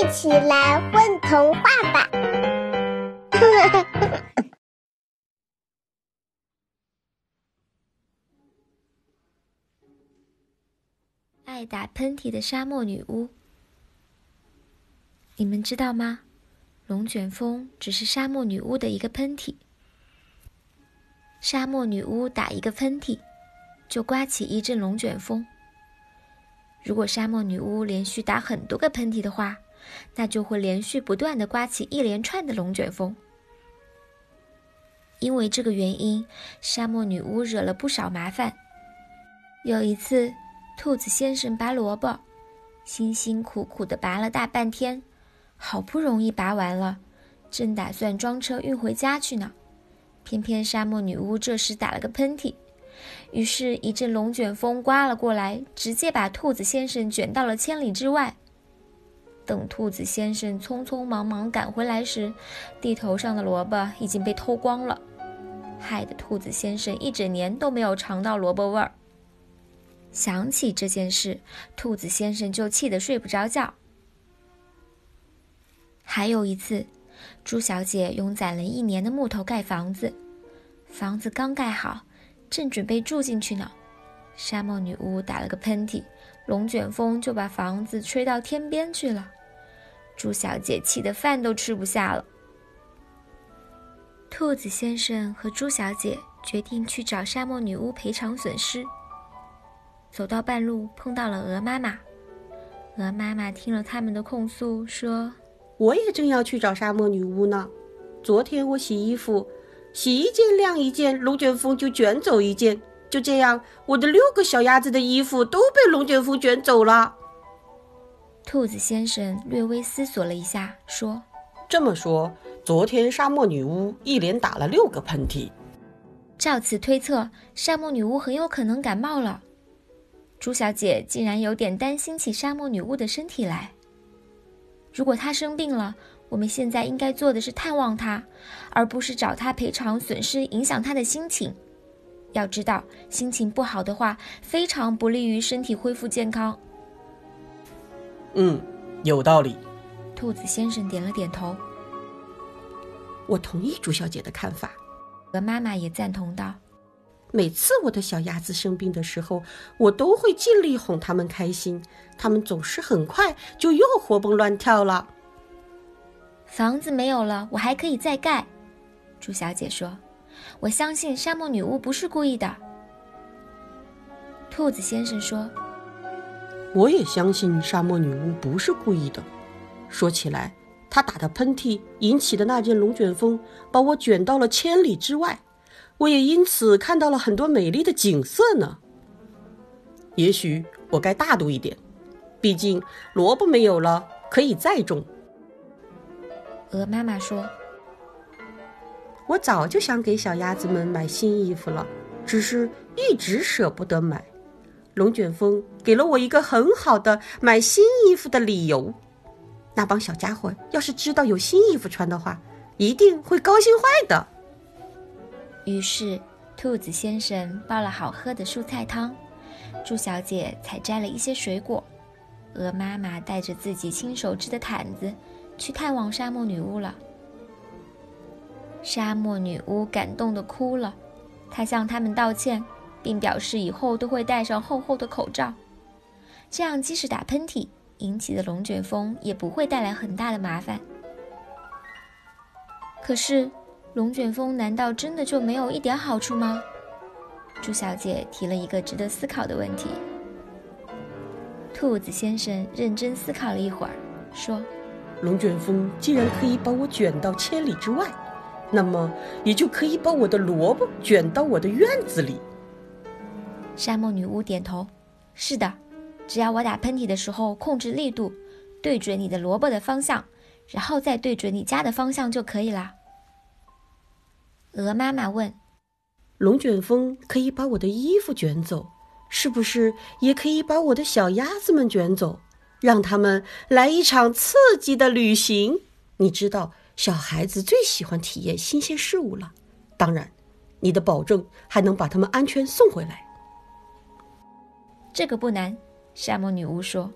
一起来混童话吧！爱打喷嚏的沙漠女巫，你们知道吗？龙卷风只是沙漠女巫的一个喷嚏。沙漠女巫打一个喷嚏，就刮起一阵龙卷风。如果沙漠女巫连续打很多个喷嚏的话，那就会连续不断的刮起一连串的龙卷风。因为这个原因，沙漠女巫惹了不少麻烦。有一次，兔子先生拔萝卜，辛辛苦苦的拔了大半天，好不容易拔完了，正打算装车运回家去呢，偏偏沙漠女巫这时打了个喷嚏。于是，一阵龙卷风刮了过来，直接把兔子先生卷到了千里之外。等兔子先生匆匆忙忙赶回来时，地头上的萝卜已经被偷光了，害得兔子先生一整年都没有尝到萝卜味儿。想起这件事，兔子先生就气得睡不着觉。还有一次，猪小姐用攒了一年的木头盖房子，房子刚盖好。正准备住进去呢，沙漠女巫打了个喷嚏，龙卷风就把房子吹到天边去了。猪小姐气得饭都吃不下了。兔子先生和猪小姐决定去找沙漠女巫赔偿损失。走到半路，碰到了鹅妈妈。鹅妈妈听了他们的控诉，说：“我也正要去找沙漠女巫呢。昨天我洗衣服。”洗一件晾一件，龙卷风就卷走一件。就这样，我的六个小鸭子的衣服都被龙卷风卷走了。兔子先生略微思索了一下，说：“这么说，昨天沙漠女巫一连打了六个喷嚏。照此推测，沙漠女巫很有可能感冒了。朱小姐竟然有点担心起沙漠女巫的身体来。如果她生病了，我们现在应该做的是探望她，而不是找她赔偿损失，影响她的心情。要知道，心情不好的话，非常不利于身体恢复健康。嗯，有道理。兔子先生点了点头。我同意朱小姐的看法。鹅妈妈也赞同道：“每次我的小鸭子生病的时候，我都会尽力哄它们开心，它们总是很快就又活蹦乱跳了。”房子没有了，我还可以再盖。朱小姐说：“我相信沙漠女巫不是故意的。”兔子先生说：“我也相信沙漠女巫不是故意的。说起来，她打的喷嚏引起的那阵龙卷风，把我卷到了千里之外，我也因此看到了很多美丽的景色呢。也许我该大度一点，毕竟萝卜没有了，可以再种。”鹅妈妈说：“我早就想给小鸭子们买新衣服了，只是一直舍不得买。龙卷风给了我一个很好的买新衣服的理由。那帮小家伙要是知道有新衣服穿的话，一定会高兴坏的。”于是，兔子先生煲了好喝的蔬菜汤，猪小姐采摘了一些水果，鹅妈妈带着自己亲手织的毯子。去探望沙漠女巫了。沙漠女巫感动的哭了，她向他们道歉，并表示以后都会戴上厚厚的口罩，这样即使打喷嚏引起的龙卷风也不会带来很大的麻烦。可是，龙卷风难道真的就没有一点好处吗？朱小姐提了一个值得思考的问题。兔子先生认真思考了一会儿，说。龙卷风既然可以把我卷到千里之外，那么也就可以把我的萝卜卷到我的院子里。沙漠女巫点头：“是的，只要我打喷嚏的时候控制力度，对准你的萝卜的方向，然后再对准你家的方向就可以了。”鹅妈妈问：“龙卷风可以把我的衣服卷走，是不是也可以把我的小鸭子们卷走？”让他们来一场刺激的旅行。你知道，小孩子最喜欢体验新鲜事物了。当然，你的保证还能把他们安全送回来。这个不难，沙漠女巫说：“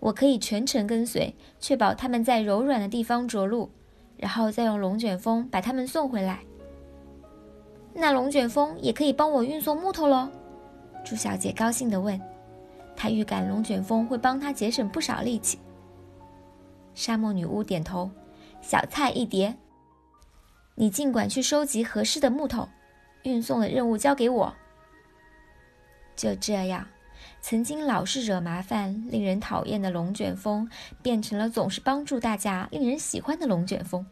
我可以全程跟随，确保他们在柔软的地方着陆，然后再用龙卷风把他们送回来。那龙卷风也可以帮我运送木头喽？猪小姐高兴地问。她预感龙卷风会帮她节省不少力气。沙漠女巫点头，小菜一碟。你尽管去收集合适的木头，运送的任务交给我。就这样。曾经老是惹麻烦、令人讨厌的龙卷风，变成了总是帮助大家、令人喜欢的龙卷风。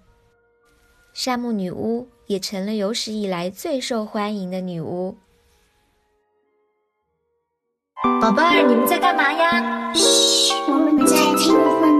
沙姆女巫也成了有史以来最受欢迎的女巫。宝贝儿，你们在干嘛呀？嘘，我们在听。